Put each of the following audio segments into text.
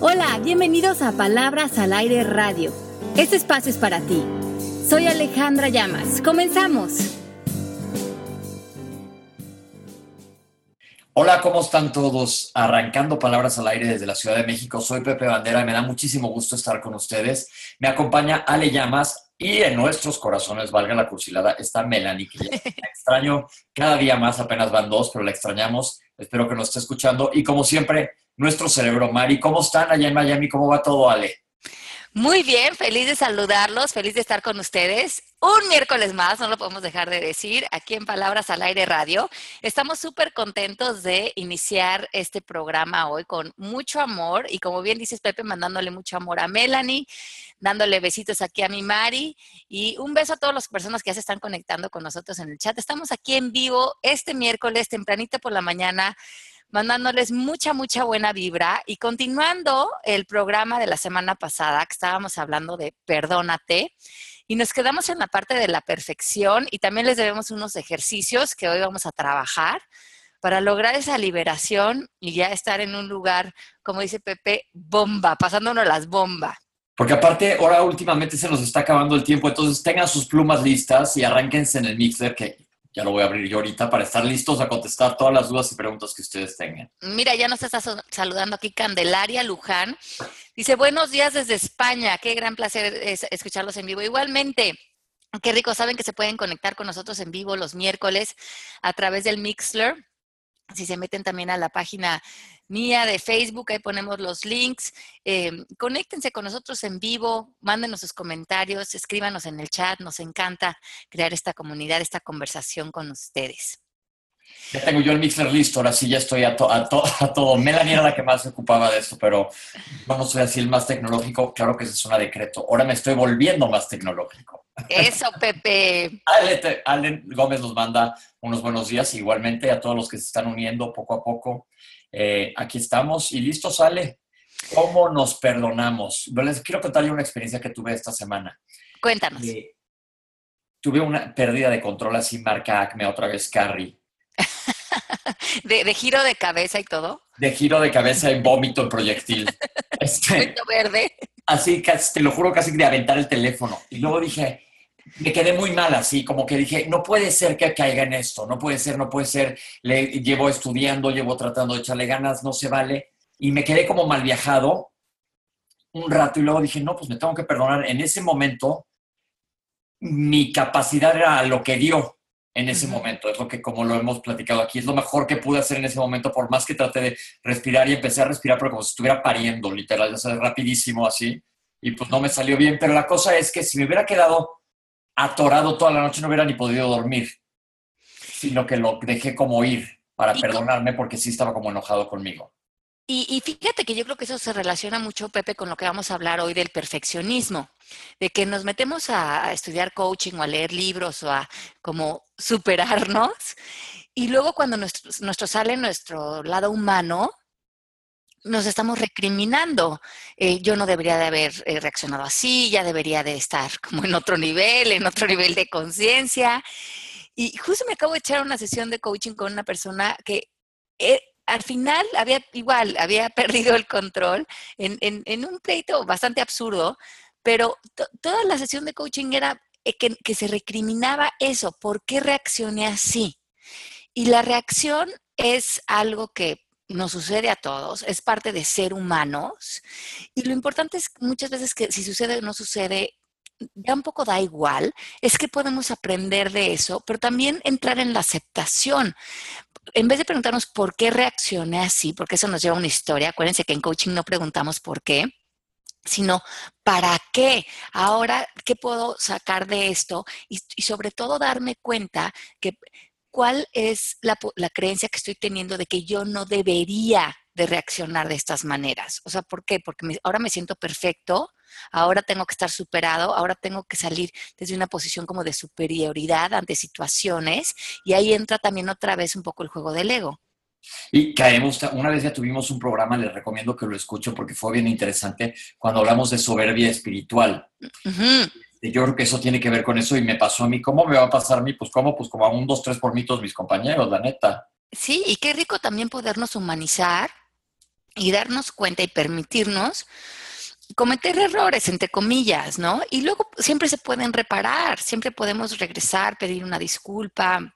Hola, bienvenidos a Palabras al Aire Radio. Este espacio es para ti. Soy Alejandra Llamas. Comenzamos. Hola, ¿cómo están todos? Arrancando palabras al aire desde la Ciudad de México. Soy Pepe Bandera y me da muchísimo gusto estar con ustedes. Me acompaña Ale Llamas y en nuestros corazones, valga la cursilada, está Melanie, que la extraño cada día más, apenas van dos, pero la extrañamos. Espero que nos esté escuchando. Y como siempre, nuestro cerebro, Mari. ¿Cómo están allá en Miami? ¿Cómo va todo, Ale? Muy bien, feliz de saludarlos, feliz de estar con ustedes. Un miércoles más, no lo podemos dejar de decir, aquí en Palabras al Aire Radio. Estamos súper contentos de iniciar este programa hoy con mucho amor y como bien dices Pepe, mandándole mucho amor a Melanie, dándole besitos aquí a mi Mari y un beso a todas las personas que ya se están conectando con nosotros en el chat. Estamos aquí en vivo este miércoles, tempranito por la mañana mandándoles mucha, mucha buena vibra y continuando el programa de la semana pasada, que estábamos hablando de Perdónate, y nos quedamos en la parte de la perfección y también les debemos unos ejercicios que hoy vamos a trabajar para lograr esa liberación y ya estar en un lugar, como dice Pepe, bomba, pasándonos las bombas. Porque aparte, ahora últimamente se nos está acabando el tiempo, entonces tengan sus plumas listas y arránquense en el mixer que ya lo voy a abrir yo ahorita para estar listos a contestar todas las dudas y preguntas que ustedes tengan. Mira, ya nos está saludando aquí Candelaria Luján. Dice, buenos días desde España. Qué gran placer escucharlos en vivo. Igualmente, qué rico. Saben que se pueden conectar con nosotros en vivo los miércoles a través del Mixler si se meten también a la página mía de Facebook, ahí ponemos los links. Eh, conéctense con nosotros en vivo, mándenos sus comentarios, escríbanos en el chat. Nos encanta crear esta comunidad, esta conversación con ustedes. Ya tengo yo el mixer listo, ahora sí ya estoy a, a, todo. Melanie era la que más se ocupaba de esto, pero no soy así el más tecnológico. Claro que es una decreto. Ahora me estoy volviendo más tecnológico. Eso, Pepe. Ale, Gómez nos manda unos buenos días, igualmente a todos los que se están uniendo poco a poco. Eh, aquí estamos y listo, sale. ¿Cómo nos perdonamos? Les quiero contarle una experiencia que tuve esta semana. Cuéntanos. Eh, tuve una pérdida de control así, marca Acme, otra vez Carrie. ¿De, giro de cabeza y todo? De giro de cabeza y vómito en proyectil. Este, verde. Así, te lo juro, casi de aventar el teléfono. Y luego dije, me quedé muy mal así, como que dije, no puede ser que caiga en esto, no puede ser, no puede ser, le llevo estudiando, llevo tratando de echarle ganas, no se vale. Y me quedé como mal viajado un rato y luego dije, no, pues me tengo que perdonar. En ese momento, mi capacidad era lo que dio en ese momento. Es lo que, como lo hemos platicado aquí, es lo mejor que pude hacer en ese momento, por más que traté de respirar y empecé a respirar, pero como si estuviera pariendo, literal, ya sabes, rapidísimo así. Y pues no me salió bien. Pero la cosa es que si me hubiera quedado atorado toda la noche, no hubiera ni podido dormir, sino que lo dejé como ir para perdonarme porque sí estaba como enojado conmigo. Y, fíjate que yo creo que eso se relaciona mucho, Pepe, con lo que vamos a hablar hoy del perfeccionismo, de que nos metemos a, estudiar coaching o a leer libros o a como superarnos, y luego cuando nuestro, sale nuestro lado humano, nos estamos recriminando. Eh, yo no debería de haber eh, reaccionado así, ya debería de estar como en otro nivel, en otro nivel de conciencia. Y justo me acabo de echar una sesión de coaching con una persona que eh, al final había igual, había perdido el control en, un pleito bastante absurdo, pero toda la sesión de coaching era que, que se recriminaba eso, ¿por qué reaccioné así? Y la reacción es algo que nos sucede a todos, es parte de ser humanos. Y lo importante es muchas veces que si sucede o no sucede, ya un poco da igual, es que podemos aprender de eso, pero también entrar en la aceptación. En vez de preguntarnos por qué reaccioné así, porque eso nos lleva a una historia, acuérdense que en coaching no preguntamos por qué, sino para qué, ahora qué puedo sacar de esto y, sobre todo darme cuenta que cuál es la, creencia que estoy teniendo de que yo no debería de reaccionar de estas maneras. O sea, ¿por qué? Porque ahora me siento perfecto, ahora tengo que estar superado, ahora tengo que salir desde una posición como de superioridad ante situaciones y ahí entra también otra vez un poco el juego del ego. Y caemos, una vez ya tuvimos un programa, les recomiendo que lo escuchen porque fue bien interesante, cuando hablamos de soberbia espiritual. Yo creo que eso tiene que ver con eso y me pasó a mí. ¿Cómo me va a pasar a mí? Pues cómo, pues como a un, dos, tres por mí todos mis compañeros, la neta. Sí, y qué rico también podernos humanizar y darnos cuenta y permitirnos cometer errores, entre comillas, ¿no? Y luego siempre se pueden reparar, siempre podemos regresar, pedir una disculpa,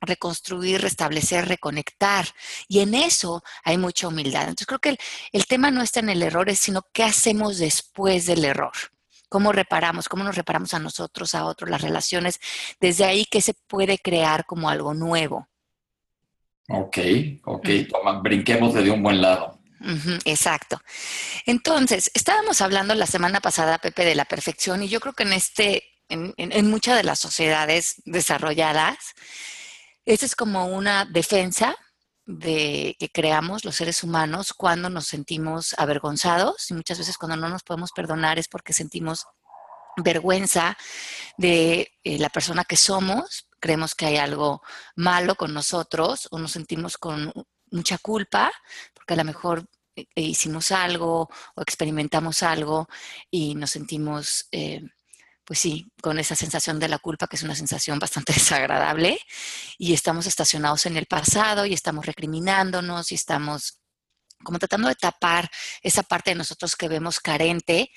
reconstruir, restablecer, reconectar. Y en eso hay mucha humildad. Entonces creo que el, tema no está en el error, sino qué hacemos después del error. Cómo reparamos, cómo nos reparamos a nosotros, a otros, las relaciones. Desde ahí que se puede crear como algo nuevo. Ok, ok, toma, brinquemos de un buen lado exacto. Entonces, estábamos hablando la semana pasada, Pepe, de la perfección y yo creo que en este, en, muchas de las sociedades desarrolladas, esta es como una defensa de que creamos los seres humanos cuando nos sentimos avergonzados y muchas veces cuando no nos podemos perdonar es porque sentimos vergüenza de eh, la persona que somos, creemos que hay algo malo con nosotros o nos sentimos con mucha culpa, porque a lo mejor eh, hicimos algo o experimentamos algo y nos sentimos, eh, pues sí, con esa sensación de la culpa, que es una sensación bastante desagradable, y estamos estacionados en el pasado y estamos recriminándonos y estamos como tratando de tapar esa parte de nosotros que vemos carente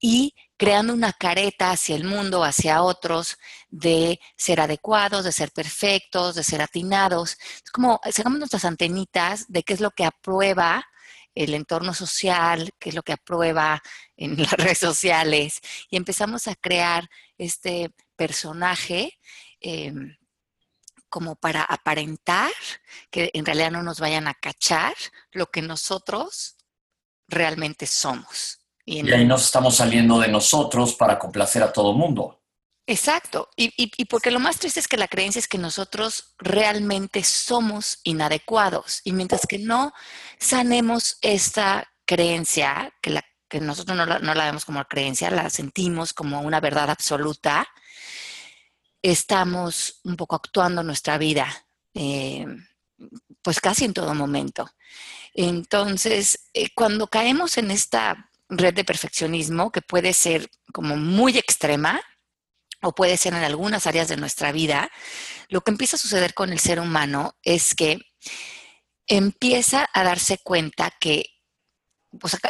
y creando una careta hacia el mundo, hacia otros, de ser adecuados, de ser perfectos, de ser atinados. Es como sacamos nuestras antenitas de qué es lo que aprueba el entorno social, qué es lo que aprueba en las redes sociales, y empezamos a crear este personaje. Em, como para aparentar que en realidad no nos vayan a cachar lo que nosotros realmente somos. Y, ahí nos estamos saliendo de nosotros para complacer a todo mundo. Exacto. Y, y, porque lo más triste es que la creencia es que nosotros realmente somos inadecuados. Y mientras que no sanemos esta creencia, que, la, que nosotros no la, no la vemos como creencia, la sentimos como una verdad absoluta, estamos un poco actuando nuestra vida, eh, pues casi en todo momento. Entonces, eh, cuando caemos en esta red de perfeccionismo, que puede ser como muy extrema, o puede ser en algunas áreas de nuestra vida, lo que empieza a suceder con el ser humano es que empieza a darse cuenta que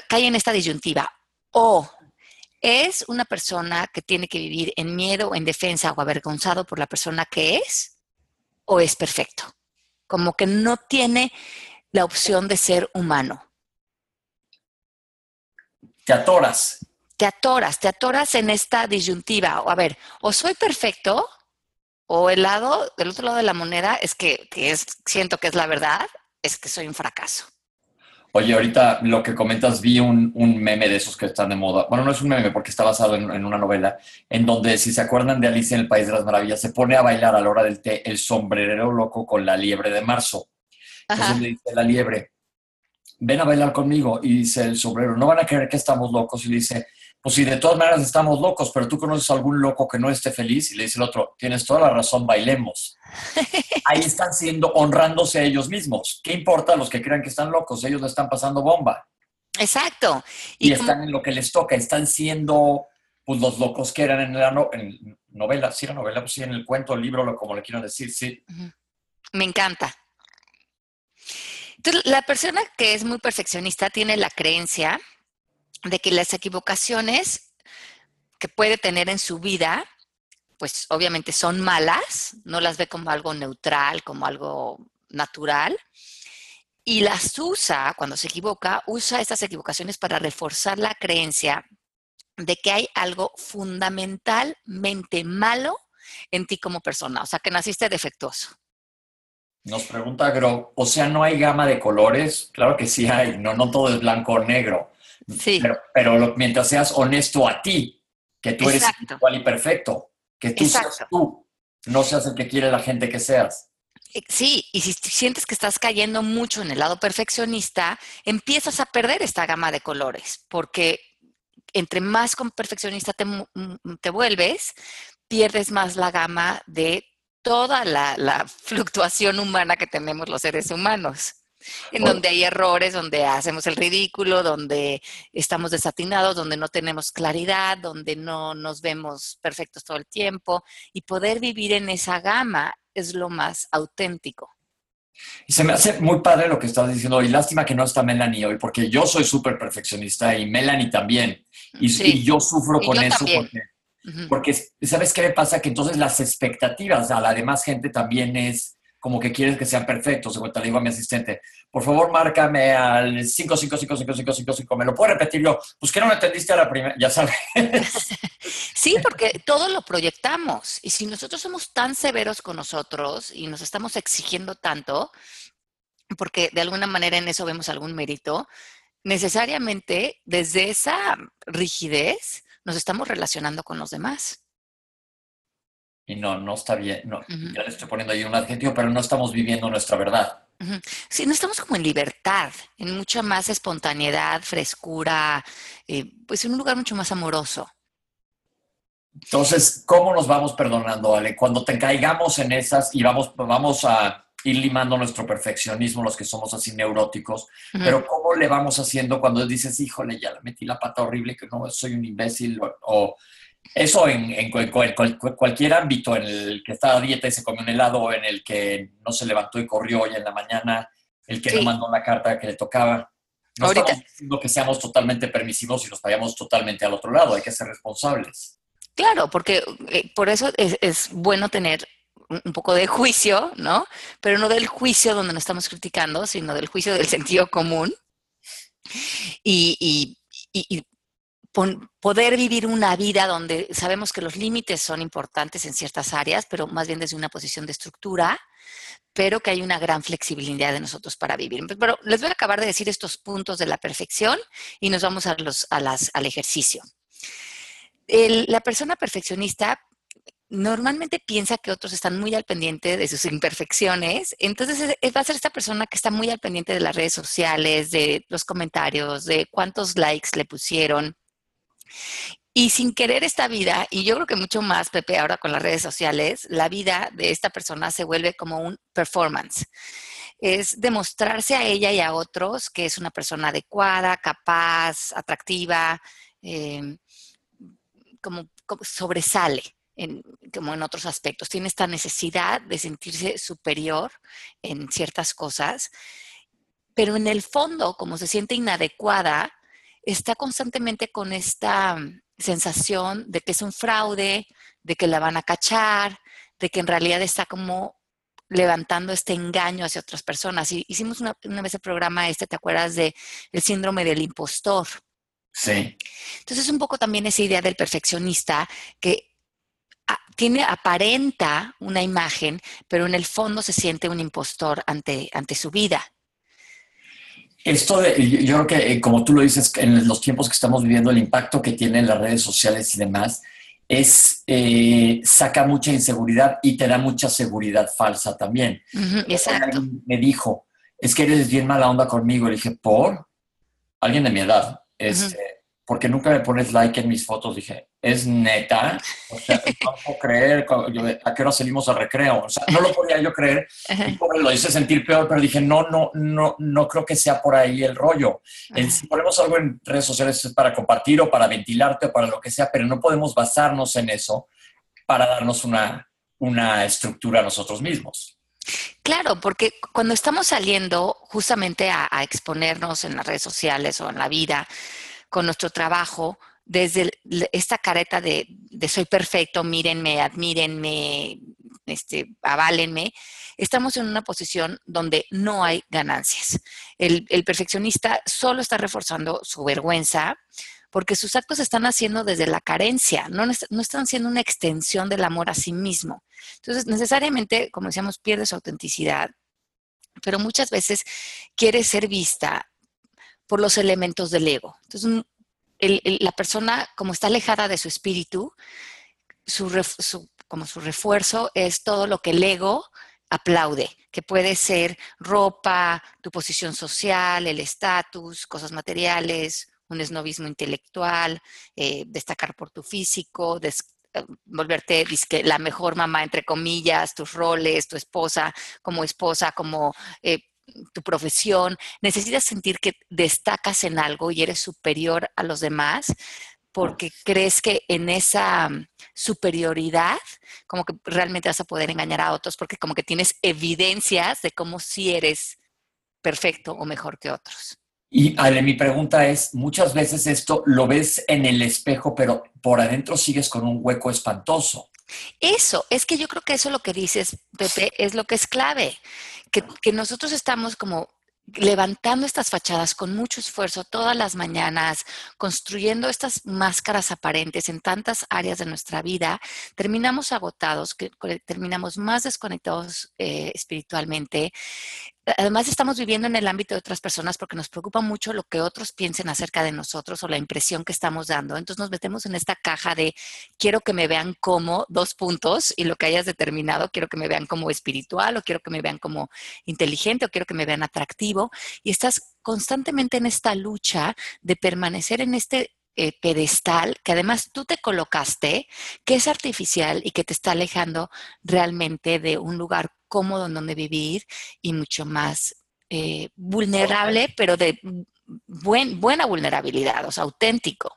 cae en esta disyuntiva o ¿Es una persona que tiene que vivir en miedo, en defensa o avergonzado por la persona que es? ¿O es perfecto? Como que no tiene la opción de ser humano. Te atoras. Te atoras, te atoras en esta disyuntiva. A ver, o soy perfecto, o el lado, del otro lado de la moneda es que, que es, siento que es la verdad, es que soy un fracaso. Oye, ahorita lo que comentas, vi un, meme de esos que están de moda. Bueno, no es un meme porque está basado en, una novela, en donde, si se acuerdan de Alicia en el País de las Maravillas, se pone a bailar a la hora del té el sombrerero loco con la liebre de marzo. Entonces le dice la liebre, ven a bailar conmigo. Y dice el sombrero, no van a creer que estamos locos. Y le dice, pues si de todas maneras estamos locos, pero tú conoces a algún loco que no esté feliz y le dice el otro, tienes toda la razón, bailemos. Ahí están siendo, honrándose a ellos mismos. ¿Qué importa a los que crean que están locos? Ellos le están pasando bomba. Exacto. Y, están en lo que les toca, están siendo pues los locos que eran en la novela, sí, la novela, pues sí, en el cuento, el libro, como le quiero decir, sí. Me encanta. Entonces, la persona que es muy perfeccionista tiene la creencia de que las equivocaciones que puede tener en su vida, pues obviamente son malas, no las ve como algo neutral, como algo natural, y las usa, cuando se equivoca, usa estas equivocaciones para reforzar la creencia de que hay algo fundamentalmente malo en ti como persona, o sea, que naciste defectuoso. Nos pregunta Gro, o sea, ¿no hay gama de colores? Claro que sí hay, no, no todo es blanco o negro. Sí. Pero, mientras seas honesto a ti, que tú eres igual y perfecto, que tú seas tú, no seas el que quiere la gente que seas. Eh, sí, y si sientes que estás cayendo mucho en el lado perfeccionista, empiezas a perder esta gama de colores, porque entre más perfeccionista te, te vuelves, pierdes más la gama de toda la fluctuación humana que tenemos los seres humanos en donde hay errores, donde hacemos el ridículo, donde estamos desatinados, donde no tenemos claridad, donde no nos vemos perfectos todo el tiempo. Y poder vivir en esa gama es lo más auténtico. Y se me hace muy padre lo que estás diciendo. Y lástima que no está Melanie hoy, porque yo soy súper perfeccionista y Melanie también. Y, yo sufro con eso porque, porque, ¿sabes qué me pasa? Que entonces las expectativas a la demás gente también es como que quieres que sean perfectos. Como te digo a mi asistente, por favor, márcame al 5555555. ¿Me lo puedo repetir yo? Pues que no me entendiste a la primera, ya sabes. Sí, porque todo lo proyectamos. Y si nosotros somos tan severos con nosotros y nos estamos exigiendo tanto, porque de alguna manera en eso vemos algún mérito, necesariamente desde esa rigidez nos estamos relacionando con los demás. Y no, no está bien, no, ya le estoy poniendo ahí un adjetivo, pero no estamos viviendo nuestra verdad. Sí, no estamos como en libertad, en mucha más espontaneidad, frescura, eh, pues en un lugar mucho más amoroso. Entonces, ¿cómo nos vamos perdonando, Ale? Cuando te caigamos en esas y vamos, vamos a ir limando nuestro perfeccionismo, los que somos así neuróticos, pero ¿cómo le vamos haciendo cuando dices, híjole, ya le metí la pata horrible, que no soy un imbécil? O, eso en, cualquier ámbito, en el que está a dieta y se comió un helado, en el que no se levantó y corrió hoy en la mañana, el que no mandó la carta que le tocaba. No Ahorita. estamos diciendo que seamos totalmente permisivos y nos vayamos totalmente al otro lado, hay que ser responsables. Claro, porque eh, por eso es, bueno tener un poco de juicio, ¿no? Pero no del juicio donde nos estamos criticando, sino del juicio del sentido común. Y, poder vivir una vida donde sabemos que los límites son importantes en ciertas áreas, pero más bien desde una posición de estructura, pero que hay una gran flexibilidad de nosotros para vivir. Pero les voy a acabar de decir estos puntos de la perfección y nos vamos a los, al ejercicio la persona perfeccionista normalmente piensa que otros están muy al pendiente de sus imperfecciones, entonces va a ser esta persona que está muy al pendiente de las redes sociales, de los comentarios, de cuántos likes le pusieron. Y sin querer esta vida, y yo creo que mucho más, Pepe, ahora con las redes sociales, la vida de esta persona se vuelve como un performance. Es demostrarse a ella y a otros que es una persona adecuada, capaz, atractiva, eh, como, sobresale. En, como en otros aspectos. Tiene esta necesidad de sentirse superior en ciertas cosas, pero en el fondo, como se siente inadecuada, está constantemente con esta sensación de que es un fraude, de que la van a cachar, de que en realidad está como levantando este engaño hacia otras personas. Y hicimos una, vez el programa este, ¿te acuerdas de el síndrome del impostor? Sí. Entonces, un poco también esa idea del perfeccionista que tiene, aparenta una imagen, pero en el fondo se siente un impostor ante, ante su vida. Esto, de, yo creo que, eh, como tú lo dices, en los tiempos que estamos viviendo, el impacto que tienen las redes sociales y demás, es, eh, saca mucha inseguridad y te da mucha seguridad falsa también. exacto. me dijo, es que eres bien mala onda conmigo. Le dije, ¿por? Alguien de mi edad. Este, porque nunca me pones like en mis fotos. Dije, ¿es neta? O sea, no puedo creer. ¿A qué hora salimos al recreo? O sea, no lo podía yo creer. Y lo hice sentir peor, pero dije, no, no, no, no creo que sea por ahí el rollo. si ponemos algo en redes sociales es para compartir o para ventilarte o para lo que sea, pero no podemos basarnos en eso para darnos una, una estructura a nosotros mismos. Claro, porque cuando estamos saliendo justamente a, exponernos en las redes sociales o en la vida con nuestro trabajo, desde esta careta de, soy perfecto, mírenme, admírenme, este, aválenme, estamos en una posición donde no hay ganancias. El, perfeccionista solo está reforzando su vergüenza, porque sus actos están haciendo desde la carencia, no, no están siendo una extensión del amor a sí mismo. Entonces, necesariamente, como decíamos, pierde su autenticidad, pero muchas veces quiere ser vista por los elementos del ego. Entonces, la persona, como está alejada de su espíritu, su, como su refuerzo es todo lo que el ego aplaude, que puede ser ropa, tu posición social, el estatus, cosas materiales, un esnovismo intelectual, eh, destacar por tu físico, eh, volverte la mejor mamá, entre comillas, tus roles, tu esposa como esposa, como eh, tu profesión. Necesitas sentir que destacas en algo y eres superior a los demás porque crees que en esa mm, superioridad, como que realmente vas a poder engañar a otros, porque como que tienes evidencias de cómo si eres perfecto o mejor que otros. Y Ale, mi pregunta es, muchas veces esto lo ves en el espejo, pero por adentro sigues con un hueco espantoso. Eso, es que yo creo que eso lo que dices, Pepe, es lo que es clave, que, que nosotros estamos como levantando estas fachadas con mucho esfuerzo todas las mañanas, construyendo estas máscaras aparentes en tantas áreas de nuestra vida, terminamos agotados, terminamos más desconectados eh, espiritualmente, además estamos viviendo en el ámbito de otras personas porque nos preocupa mucho lo que otros piensen acerca de nosotros o la impresión que estamos dando. Entonces nos metemos en esta caja de quiero que me vean como dos puntos y lo que hayas determinado, quiero que me vean como espiritual o quiero que me vean como inteligente o quiero que me vean atractivo. Y estás constantemente en esta lucha de permanecer en este eh, pedestal que además tú te colocaste, que es artificial y que te está alejando realmente de un lugar cómodo en donde vivir y mucho más eh, vulnerable, pero de buen, buena vulnerabilidad, o sea, auténtico.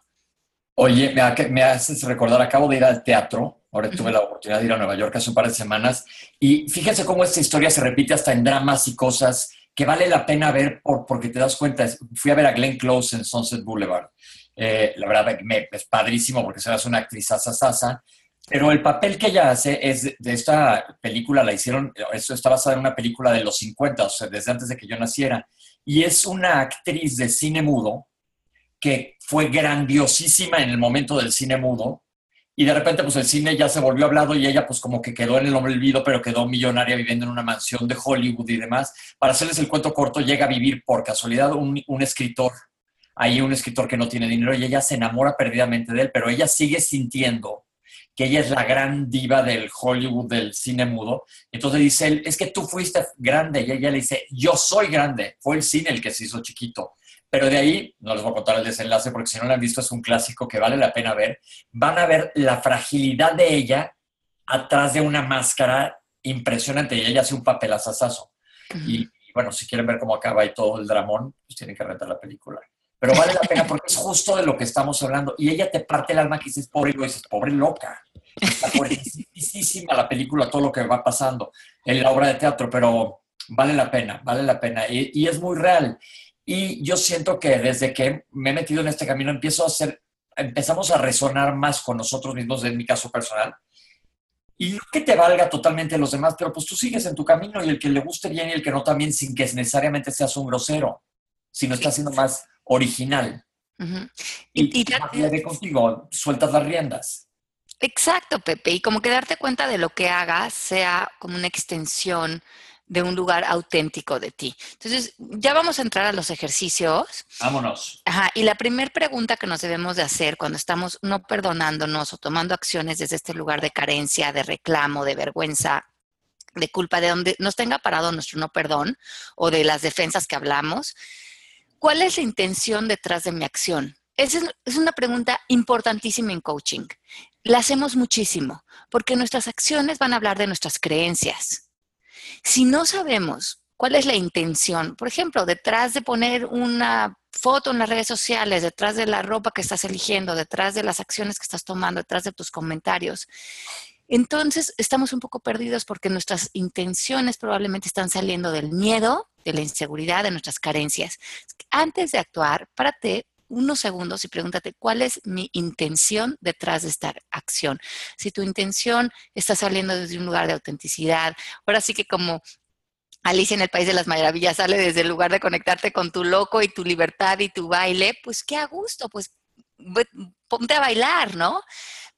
Oye, me, me haces recordar, acabo de ir al teatro, ahora tuve la oportunidad de ir a Nueva York hace un par de semanas, y fíjense cómo esta historia se repite hasta en dramas y cosas que vale la pena ver por, porque te das cuenta. Fui a ver a Glenn Close en Sunset Boulevard. Eh, la verdad es padrísimo porque serás una actriz asasasa, pero el papel que ella hace es de, esta película, la hicieron, esto está basado en una película de los 50, o sea, desde antes de que yo naciera, y es una actriz de cine mudo que fue grandiosísima en el momento del cine mudo, y de repente pues el cine ya se volvió hablado y ella pues como que quedó en el olvido, pero quedó millonaria viviendo en una mansión de Hollywood y demás. Para hacerles el cuento corto, llega a vivir por casualidad un escritor hay un escritor que no tiene dinero y ella se enamora perdidamente de él, pero ella sigue sintiendo que ella es la gran diva del Hollywood, del cine mudo. Entonces dice él, es que tú fuiste grande. Y ella le dice, yo soy grande. Fue el cine el que se hizo chiquito. Pero de ahí, no les voy a contar el desenlace porque si no lo han visto es un clásico que vale la pena ver. Van a ver la fragilidad de ella atrás de una máscara impresionante y ella hace un papel asasazo. y, y, bueno, si quieren ver cómo acaba y todo el dramón, pues tienen que rentar la película pero vale la pena porque es justo de lo que estamos hablando. Y ella te parte el alma que dices, pobre, y dices, pobre loca. Está pobrecísima la película, todo lo que va pasando en la obra de teatro, pero vale la pena, vale la pena. Y, es muy real. Y yo siento que desde que me he metido en este camino, empiezo a hacer, empezamos a resonar más con nosotros mismos, en mi caso personal. Y que te valga totalmente los demás, pero pues tú sigues en tu camino y el que le guste bien y el que no también, sin que necesariamente seas un grosero, sino estás siendo más original. Y, y, contigo, sueltas las riendas. Exacto, Pepe. Y como que darte cuenta de lo que hagas sea como una extensión de un lugar auténtico de ti. Entonces, ya vamos a entrar a los ejercicios. Vámonos. Ajá, y la primera pregunta que nos debemos de hacer cuando estamos no perdonándonos o tomando acciones desde este lugar de carencia, de reclamo, de vergüenza, de culpa, de donde nos tenga parado nuestro no perdón o de las defensas que hablamos, ¿Cuál es la intención detrás de mi acción? Esa es una pregunta importantísima en coaching. La hacemos muchísimo porque nuestras acciones van a hablar de nuestras creencias. Si no sabemos cuál es la intención, por ejemplo, detrás de poner una foto en las redes sociales, detrás de la ropa que estás eligiendo, detrás de las acciones que estás tomando, detrás de tus comentarios, entonces estamos un poco perdidos porque nuestras intenciones probablemente están saliendo del miedo, de la inseguridad, de nuestras carencias. Antes de actuar, párate unos segundos y pregúntate cuál es mi intención detrás de esta acción. Si tu intención está saliendo desde un lugar de autenticidad, ahora sí que como Alicia en el País de las Maravillas sale desde el lugar de conectarte con tu loco y tu libertad y tu baile, pues qué a gusto, pues ponte a bailar, ¿no?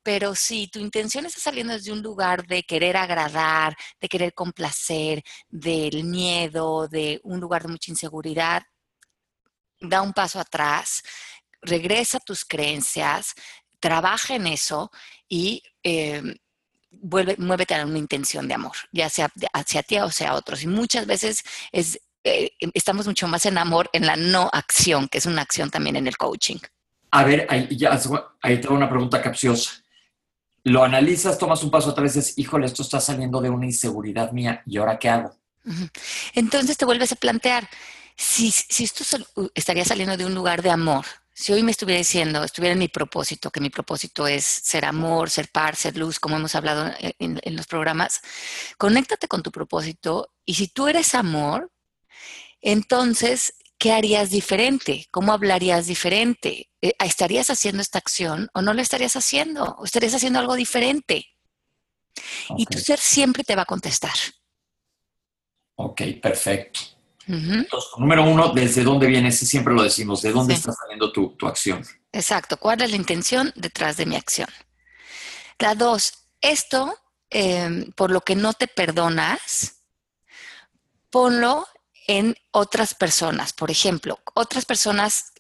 Pero si tu intención está saliendo desde un lugar de querer agradar, de querer complacer, del miedo, de un lugar de mucha inseguridad, da un paso atrás, regresa a tus creencias, trabaja en eso y eh, vuelve, muévete a una intención de amor, ya sea hacia ti o hacia otros. Y muchas veces es, eh, estamos mucho más en amor en la no acción, que es una acción también en el coaching. A ver, ahí, ya, ahí tengo una pregunta capciosa lo analizas, tomas un paso atrás y dices, híjole, esto está saliendo de una inseguridad mía, ¿y ahora qué hago? Entonces te vuelves a plantear, si, si esto estaría saliendo de un lugar de amor, si hoy me estuviera diciendo, estuviera en mi propósito, que mi propósito es ser amor, ser par, ser luz, como hemos hablado en, en los programas, conéctate con tu propósito y si tú eres amor, entonces ¿qué harías diferente? ¿Cómo hablarías diferente? Eh, ¿Estarías haciendo esta acción o no lo estarías haciendo? ¿O estarías haciendo algo diferente? Y tu ser siempre te va a contestar. Ok, perfecto. Entonces, número uno, ¿desde dónde viene? siempre lo decimos, ¿de dónde está saliendo tu, acción? Exacto, ¿cuál es la intención detrás de mi acción? La dos, esto, em, por lo que no te perdonas, ponlo en otras personas. Por ejemplo, otras personas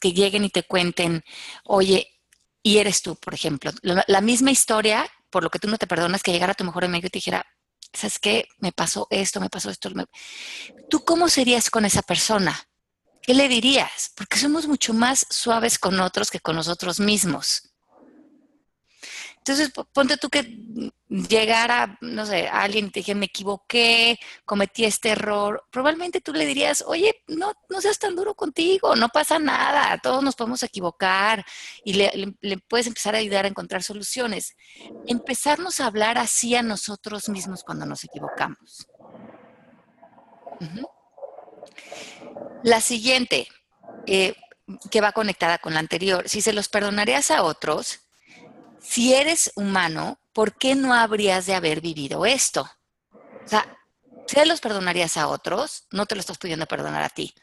que lleguen y te cuenten, oye, y eres tú, por ejemplo, la, misma historia, por lo que tú no te perdonas, que llegara tu mejor amigo y te dijera, ¿sabes qué? Me pasó esto, me pasó esto. ¿Tú cómo serías con esa persona? ¿Qué le dirías? Porque somos mucho más suaves con otros que con nosotros mismos. Entonces, ponte tú que llegara, no sé, alguien y te dije, me equivoqué, cometí este error, probablemente tú le dirías, oye, no, no seas tan duro contigo, no pasa nada, todos nos podemos equivocar y le, puedes empezar a ayudar a encontrar soluciones. Empezarnos a hablar así a nosotros mismos cuando nos equivocamos. La siguiente, eh, que va conectada con la anterior, si se los perdonarías a otros, si eres humano, ¿por qué no habrías de haber vivido esto? O sea, si los perdonarías a otros, no te lo estás pudiendo perdonar a ti.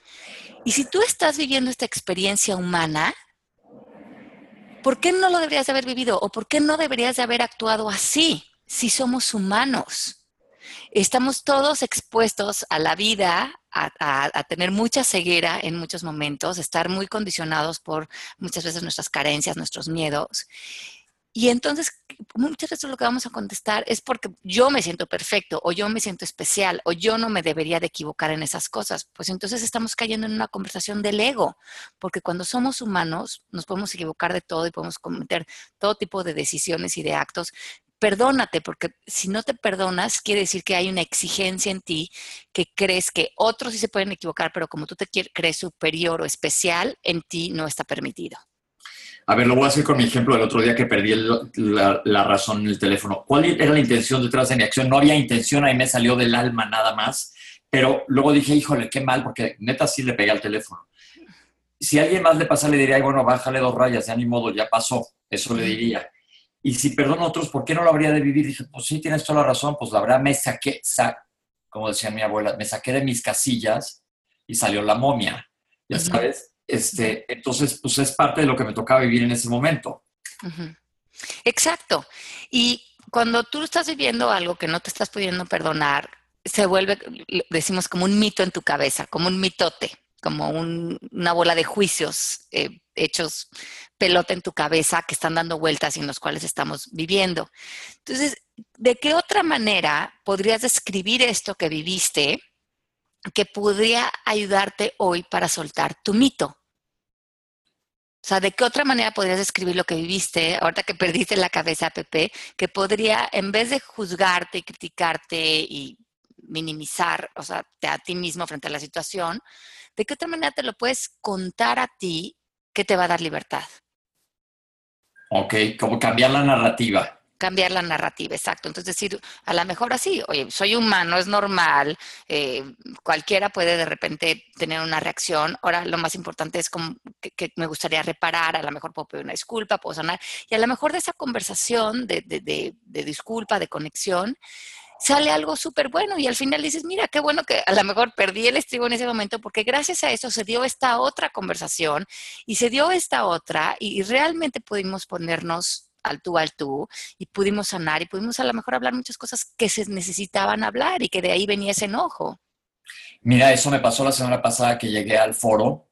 Y si tú estás viviendo esta experiencia humana, ¿por qué no lo deberías de haber vivido? ¿O por qué no deberías de haber actuado así si somos humanos? Estamos todos expuestos a la vida, a, a, tener mucha ceguera en muchos momentos, estar muy condicionados por muchas veces nuestras carencias, nuestros miedos. Y entonces, muchas veces lo que vamos a contestar es porque yo me siento perfecto o yo me siento especial o yo no me debería de equivocar en esas cosas. Pues entonces estamos cayendo en una conversación del ego, porque cuando somos humanos nos podemos equivocar de todo y podemos cometer todo tipo de decisiones y de actos. Perdónate, porque si no te perdonas, quiere decir que hay una exigencia en ti que crees que otros sí se pueden equivocar, pero como tú te crees superior o especial, en ti no está permitido. A ver, lo voy a hacer con mi ejemplo del otro día que perdí la, razón en el teléfono. ¿Cuál era la intención detrás de mi acción? No había intención, ahí me salió del alma nada más. Pero luego dije, híjole, qué mal, porque neta sí le pegué al teléfono. Si a alguien más le pasa, le diría, bueno, bájale dos rayas, ya ni modo, ya pasó. Eso le diría. Y si perdono a otros, ¿por qué no lo habría de vivir? Dije, pues sí, tienes toda la razón, pues la verdad me saqué, como decía mi abuela, me saqué de mis casillas y salió la momia, ya sabes. Este, entonces, pues es parte de lo que me tocaba vivir en ese momento. Exacto. Y cuando tú estás viviendo algo que no te estás pudiendo perdonar, se vuelve, decimos, como un mito en tu cabeza, como un mitote, como una bola de juicios eh, hechos pelota en tu cabeza que están dando vueltas y en los cuales estamos viviendo. Entonces, ¿de qué otra manera podrías describir esto que viviste que podría ayudarte hoy para soltar tu mito? O sea, ¿de qué otra manera podrías describir lo que viviste, ahorita que perdiste la cabeza, Pepe, que podría, en vez de juzgarte y criticarte y minimizar, o sea, a ti mismo frente a la situación, ¿de qué otra manera te lo puedes contar a ti que te va a dar libertad? Ok, como cambiar la narrativa cambiar la narrativa, exacto. Entonces decir, a lo mejor así, oye, soy humano, es normal, eh, cualquiera puede de repente tener una reacción. Ahora lo más importante es como que, me gustaría reparar, a lo mejor puedo pedir una disculpa, puedo sanar, y a lo mejor de esa conversación de, de disculpa, de conexión, sale algo súper bueno y al final dices, mira, qué bueno que a lo mejor perdí el estribo en ese momento porque gracias a eso se dio esta otra conversación y se dio esta otra y realmente pudimos ponernos al tú al tú y pudimos sanar y pudimos a lo mejor hablar muchas cosas que se necesitaban hablar y que de ahí venía ese enojo. Mira, eso me pasó la semana pasada que llegué al foro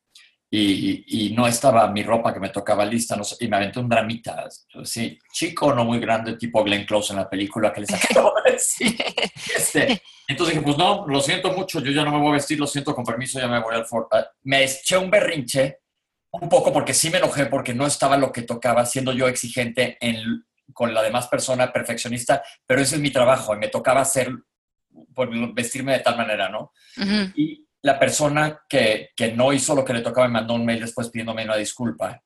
y, no estaba mi ropa que me tocaba lista no, y me aventé un dramita, sí, chico, no muy grande, tipo Glenn Close en la película que les acabo de decir. Este, entonces dije, pues no, lo siento mucho, yo ya no me voy a vestir, lo siento, con permiso, ya me voy al foro. Ah, me eché un berrinche un poco porque sí me enojé porque no estaba lo que tocaba, siendo yo exigente con la demás persona perfeccionista, pero ese es mi trabajo y me tocaba hacer, vestirme de tal manera, ¿no? y, la persona que, que no hizo lo que le tocaba me mandó un mail después pidiéndome una disculpa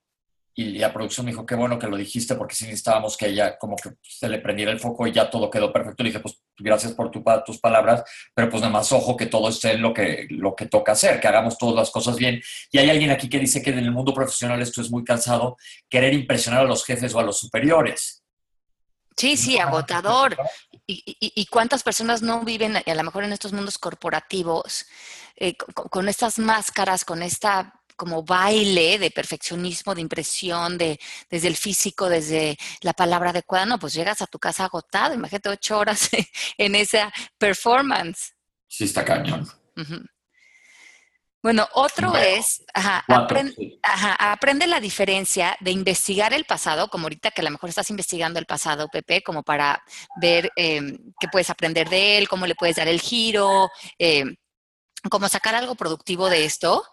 y la producción me dijo, qué bueno que lo dijiste porque sí necesitábamos que ella como que se le prendiera el foco y ya todo quedó perfecto. Le dije, pues gracias por tu, tus palabras, pero pues nada más ojo que todo esté en lo que, lo que toca hacer, que hagamos todas las cosas bien. Y hay alguien aquí que dice que en el mundo profesional esto es muy cansado, querer impresionar a los jefes o a los superiores. Sí, sí, agotador. ¿Y, cuántas personas no viven, a lo mejor en estos mundos corporativos, eh, con estas máscaras, con esta como baile de perfeccionismo, de impresión, de, desde el físico, desde la palabra adecuada, no, pues llegas a tu casa agotado, imagínate ocho horas en esa performance. Sí, está cañón. Bueno, otro es, aprende, la diferencia de investigar el pasado, como ahorita que a lo mejor estás investigando el pasado, Pepe, como para ver eh, qué puedes aprender de él, cómo le puedes dar el giro, eh, como sacar algo productivo de esto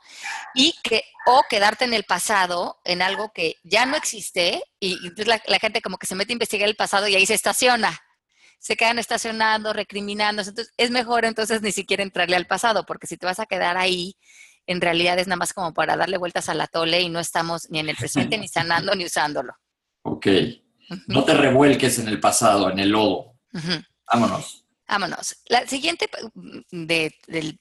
y que o quedarte en el pasado en algo que ya no existe y, entonces la, gente como que se mete a investigar el pasado y ahí se estaciona. Se quedan estacionando recriminando entonces es mejor entonces ni siquiera entrarle al pasado porque si te vas a quedar ahí en realidad es nada más como para darle vueltas a la tole y no estamos ni en el presente ni sanando ni usándolo. Ok. No te revuelques en el pasado en el lodo. Vámonos Vámonos. La siguiente mm,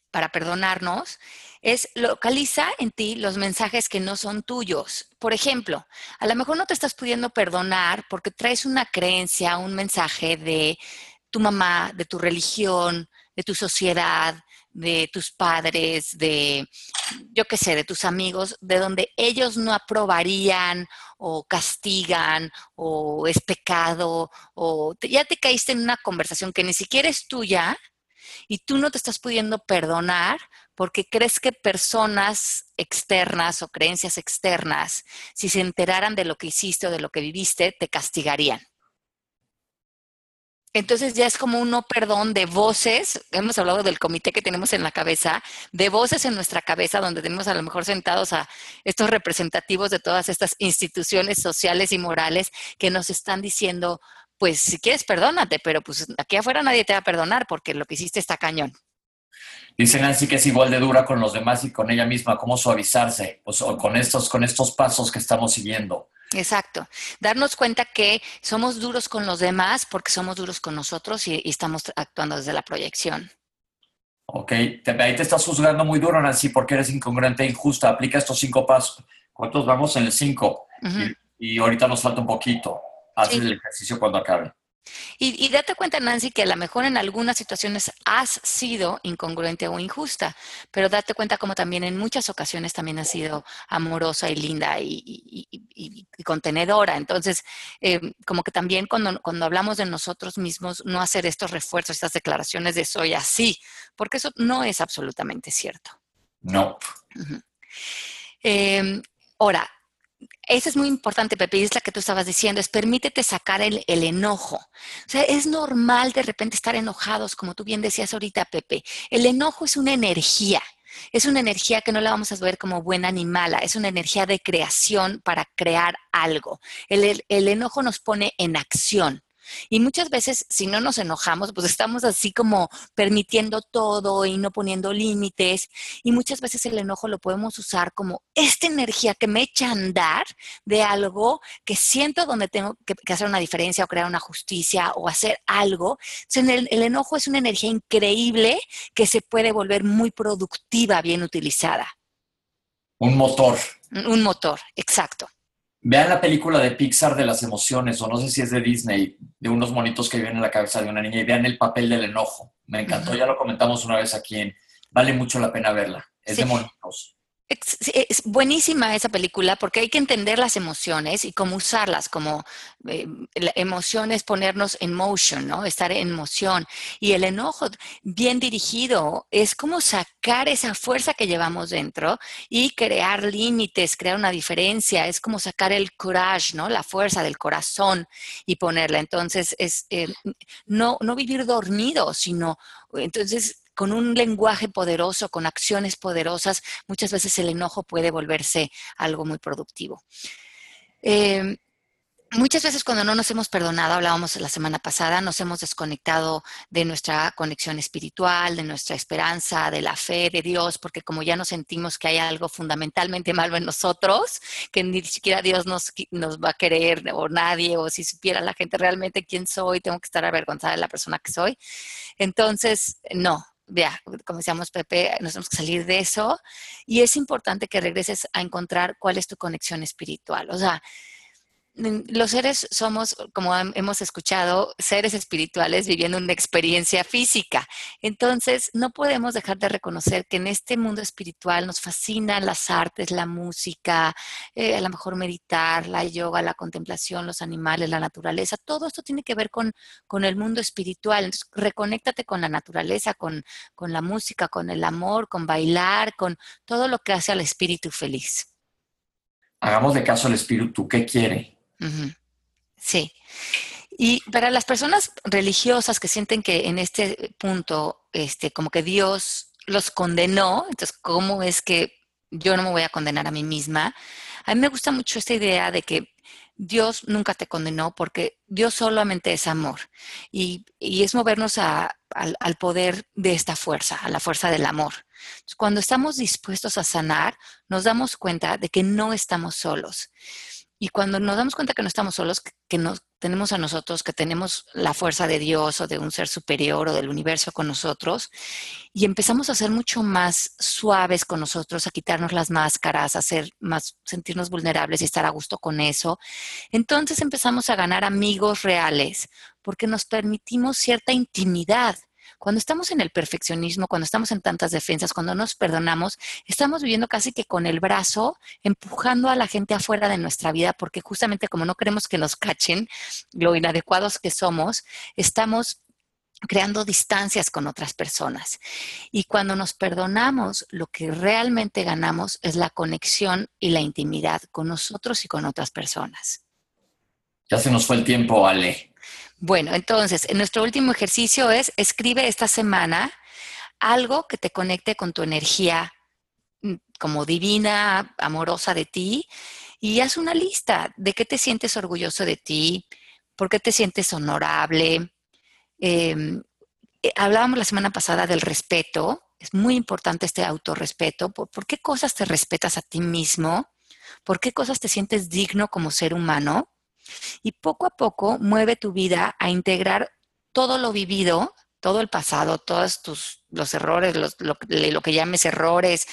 para perdonarnos es localiza en ti los mensajes que no son tuyos. Por ejemplo, a lo mejor no te estás pudiendo perdonar porque traes una creencia, un mensaje de tu mamá, de tu religión, de tu sociedad, de tus padres, de, yo qué sé, de tus amigos, de donde ellos no aprobarían o castigan o es pecado o ya te caíste en una conversación que ni siquiera es tuya y tú no te estás pudiendo perdonar porque crees que personas externas o creencias externas, si se enteraran de lo que hiciste o de lo que viviste, te castigarían. Entonces ya es como un no perdón de voces, hemos hablado del comité que tenemos en la cabeza, de voces en nuestra cabeza donde tenemos a lo mejor sentados a estos representativos de todas estas instituciones sociales y morales que nos están diciendo, pues si quieres perdónate, pero pues aquí afuera nadie te va a perdonar porque lo que hiciste está cañón. Dice Nancy que es igual de dura con los demás y con ella misma, cómo suavizarse, pues, con, estos, con estos pasos que estamos siguiendo. Exacto. Darnos cuenta que somos duros con los demás porque somos duros con nosotros y, estamos actuando desde la proyección. Ok, ahí te estás juzgando muy duro, Nancy, porque eres incongruente e injusta. Aplica estos cinco pasos. ¿Cuántos vamos en el cinco? y, ahorita nos falta un poquito. Haz el ejercicio cuando acabe. Y, date cuenta, Nancy, que a lo mejor en algunas situaciones has sido incongruente o injusta, pero date cuenta como también en muchas ocasiones también has sido amorosa y linda y, contenedora. Entonces, eh, como que también cuando, cuando hablamos de nosotros mismos, no hacer estos refuerzos, estas declaraciones de soy así, porque eso no es absolutamente cierto. No. Em, ahora, eso es muy importante, Pepe, y es la que tú estabas diciendo, es permítete sacar el, el, enojo. O sea, es normal de repente estar enojados, como tú bien decías ahorita, Pepe. El enojo es una energía, es una energía que no la vamos a ver como buena ni mala, es una energía de creación para crear algo. el, el enojo nos pone en acción. Y muchas veces, si no nos enojamos, pues estamos así como permitiendo todo y no poniendo límites. Y muchas veces el enojo lo podemos usar como esta energía que me echa a andar de algo que siento donde tengo que, hacer una diferencia o crear una justicia o hacer algo. el, el enojo es una energía increíble que se puede volver muy productiva, bien utilizada. Un motor. Un motor, exacto. Vean la película de Pixar de las emociones, o no sé si es de Disney, de unos monitos que viven en la cabeza de una niña, y vean el papel del enojo. Me encantó, ya lo comentamos una vez aquí en Vale mucho la pena verla. Es de monitos. Es, buenísima esa película porque hay que entender las emociones y cómo usarlas, como eh, emociones, ponernos en motion, ¿no? Estar en moción. Y el enojo bien dirigido es como sacar esa fuerza que llevamos dentro y crear límites, crear una diferencia. Es como sacar el courage, ¿no? La fuerza del corazón y ponerla. Entonces, es eh, no, no vivir dormido, sino entonces con un lenguaje poderoso, con acciones poderosas, muchas veces el enojo puede volverse algo muy productivo. Em, muchas veces cuando no nos hemos perdonado, hablábamos la semana pasada, nos hemos desconectado de nuestra conexión espiritual, de nuestra esperanza, de la fe de Dios, porque como ya nos sentimos que hay algo fundamentalmente malo en nosotros, que ni siquiera Dios nos, nos va a querer o nadie, o si supiera la gente realmente quién soy, tengo que estar avergonzada de la persona que soy. Entonces, no, ya, como decíamos Pepe, nos tenemos que salir de eso y es importante que regreses a encontrar cuál es tu conexión espiritual. O sea, los seres somos, como hemos escuchado, seres espirituales viviendo una experiencia física. Entonces, no podemos dejar de reconocer que en este mundo espiritual nos fascinan las artes, la música, eh, a lo mejor meditar, la yoga, la contemplación, los animales, la naturaleza. Todo esto tiene que ver con, con el mundo espiritual. Entonces, reconéctate con la naturaleza, con, con la música, con el amor, con bailar, con todo lo que hace al espíritu feliz. Hagamos de caso al espíritu. ¿Qué quiere? Sí. Y para las personas religiosas que sienten que en este punto, este, como que Dios los condenó, entonces, ¿cómo es que yo no me voy a condenar a mí misma? A mí me gusta mucho esta idea de que Dios nunca te condenó porque Dios solamente es amor y, es movernos al, al, poder de esta fuerza, a la fuerza del amor. Cuando estamos dispuestos a sanar, nos damos cuenta de que no estamos solos. Y cuando nos damos cuenta que no estamos solos, que nos tenemos a nosotros, que tenemos la fuerza de Dios o de un ser superior o del universo con nosotros, y empezamos a ser mucho más suaves con nosotros, a quitarnos las máscaras, a ser más, sentirnos vulnerables y estar a gusto con eso, entonces empezamos a ganar amigos reales, porque nos permitimos cierta intimidad cuando estamos en el perfeccionismo, cuando estamos en tantas defensas, cuando nos perdonamos, estamos viviendo casi que con el brazo empujando a la gente afuera de nuestra vida, porque justamente como no queremos que nos cachen lo inadecuados que somos, estamos creando distancias con otras personas. Y cuando nos perdonamos, lo que realmente ganamos es la conexión y la intimidad con nosotros y con otras personas. Ya se nos fue el tiempo, Ale. Bueno, entonces, nuestro último ejercicio es escribe esta semana algo que te conecte con tu energía mm, como divina, amorosa de ti, y haz una lista de qué te sientes orgulloso de ti, por qué te sientes honorable. Em, eh, hablábamos la semana pasada del respeto, es muy importante este autorrespeto, por qué cosas te respetas a ti mismo, por qué cosas te sientes digno como ser humano y poco a poco mueve tu vida a integrar todo lo vivido, todo el pasado, todos tus, los errores, lo, que llames errores,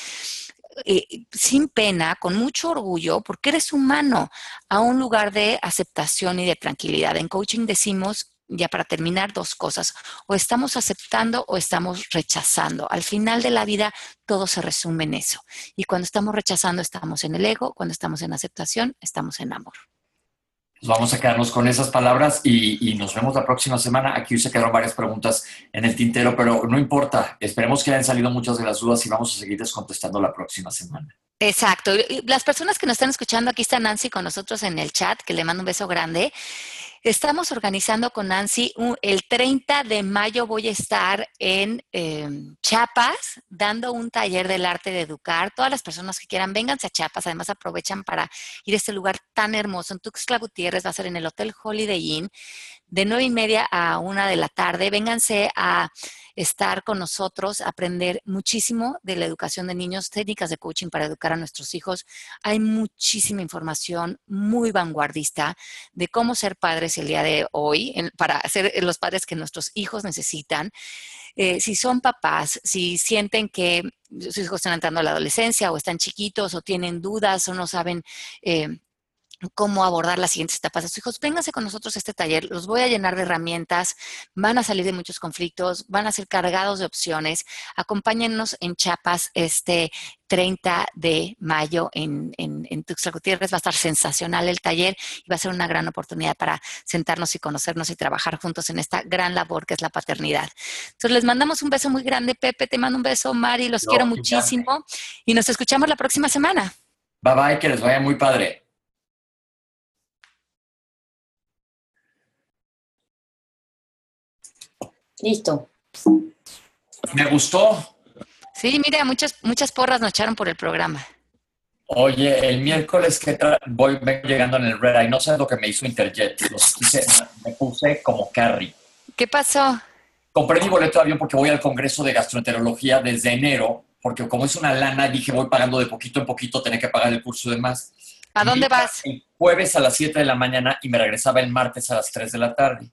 eh, sin pena, con mucho orgullo, porque eres humano, a un lugar de aceptación y de tranquilidad. En coaching decimos, ya para terminar, dos cosas. O estamos aceptando o estamos rechazando. Al final de la vida, todo se resume en eso. Y cuando estamos rechazando, estamos en el ego. Cuando estamos en aceptación, estamos en amor. Pues vamos a quedarnos con esas palabras y, nos vemos la próxima semana. Aquí se quedaron varias preguntas en el tintero, pero no importa. Esperemos que hayan salido muchas de las dudas y vamos a seguir contestando la próxima semana. Exacto. Las personas que nos están escuchando, aquí está Nancy con nosotros en el chat, que le mando un beso grande. Estamos organizando con Nancy el 30 de mayo voy a estar en em, Chiapas dando un taller del arte de educar. Todas las personas que quieran, vénganse a Chiapas. Además, aprovechan para ir a este lugar tan hermoso. En Tuxtla Gutiérrez va a ser en el Hotel Holiday Inn de nueve y media a una de la tarde. Vénganse a estar con nosotros, aprender muchísimo de la educación de niños, técnicas de coaching para educar a nuestros hijos. Hay muchísima información muy vanguardista de cómo ser padres el día de hoy, para ser los padres que nuestros hijos necesitan. Eh, si son papás, si sienten que sus hijos están entrando a la adolescencia o están chiquitos o tienen dudas o no saben eh, cómo abordar las siguientes etapas de sus hijos, vénganse con nosotros a este taller, los voy a llenar de herramientas, van a salir de muchos conflictos, van a ser cargados de opciones. Acompáñennos en Chiapas este 30 de mayo en, en, en Tuxtla Gutiérrez. Va a estar sensacional el taller y va a ser una gran oportunidad para sentarnos y conocernos y trabajar juntos en esta gran labor que es la paternidad. Entonces les mandamos un beso muy grande, Pepe, te mando un beso, Mari, los quiero muchísimo y nos escuchamos la próxima semana. Bye bye, que les vaya muy padre. Listo. Me gustó. Sí, mira, muchas, muchas porras nos echaron por el programa. Oye, el miércoles que voy llegando en el Red Eye, no sé lo que me hizo Interjet. me puse como Carrie. ¿Qué pasó? Compré mi boleto de avión porque voy al Congreso de Gastroenterología desde enero, porque como es una lana, dije voy pagando de poquito en poquito, tenía que pagar el curso de más. ¿A dónde vas? El jueves a las 7 de la mañana y me regresaba el martes a las 3 de la tarde.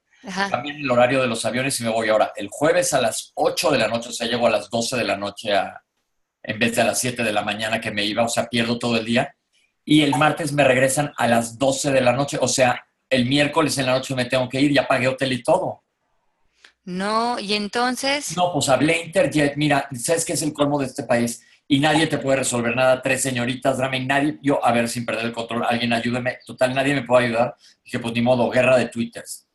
También el horario de los aviones y me voy ahora. El jueves a las 8 de la noche, o sea, llego a las 12 de la noche a, en vez de a las 7 de la mañana que me iba, o sea, pierdo todo el día. Y el martes me regresan a las 12 de la noche, o sea, el miércoles en la noche me tengo que ir, ya pagué hotel y todo. No, y entonces... No, pues hablé Interjet, mira, ¿sabes qué es el colmo de este país? Y nadie te puede resolver nada, tres señoritas, drama, y nadie, yo, a ver, sin perder el control, alguien ayúdeme, total, nadie me puede ayudar. Dije, pues ni modo, guerra de twitters.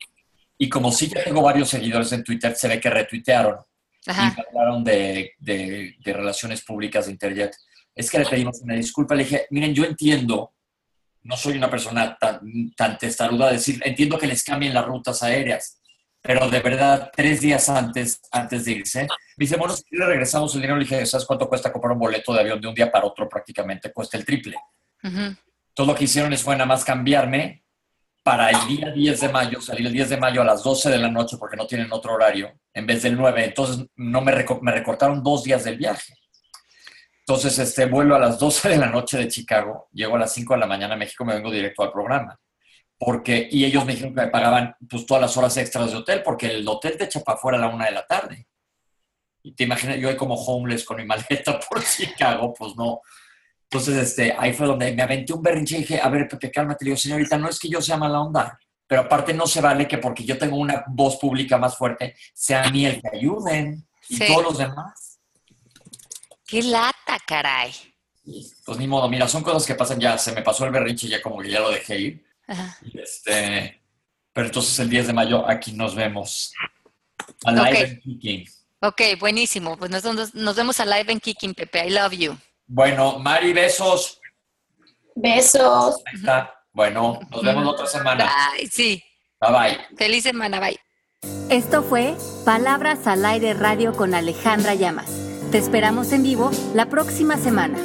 Y como sí ya tengo varios seguidores en Twitter, se ve que retuitearon y hablaron de, de, relaciones públicas de Interjet. Es que le pedimos una disculpa, le dije, miren, yo entiendo, no soy una persona tan, tan testaruda, decir, entiendo que les cambien las rutas aéreas, pero de verdad, tres días antes, antes de irse, me dice, bueno, si le regresamos el dinero, le dije, ¿sabes cuánto cuesta comprar un boleto de avión de un día para otro? Prácticamente cuesta el triple. Todo lo que hicieron es fue nada más cambiarme para el día 10 de mayo, salir el 10 de mayo a las 12 de la noche porque no tienen otro horario, en vez del 9. Entonces no me, me recortaron dos días del viaje. Entonces, este, vuelo a las 12 de la noche de Chicago, llego a las 5 de la mañana a México, me vengo directo al programa. Porque, y ellos me dijeron que me pagaban pues, todas las horas extras de hotel, porque el hotel te echa para afuera a la una de la tarde. Y te imaginas, yo ahí como homeless con mi maleta por Chicago, pues no, entonces, este, ahí fue donde me aventé un berrinche y dije, a ver, Pepe, cálmate. Le digo, señorita, no es que yo sea mala onda, pero aparte no se vale que porque yo tengo una voz pública más fuerte, sea a mí el que ayuden y todos los demás. Qué lata, caray. Pues ni modo, mira, son cosas que pasan ya, se me pasó el berrinche y ya como que ya lo dejé ir. Este, pero entonces el 10 de mayo aquí nos vemos. A live en Kicking. Ok, buenísimo. Pues nos, nos vemos a live en Kicking, Pepe. I love you. Bueno, Mari, besos. Besos. Ahí está. Bueno, nos vemos la otra semana. Bye, sí. Bye bye. Feliz semana, bye. Esto fue Palabras al Aire Radio con Alejandra Llamas. Te esperamos en vivo la próxima semana.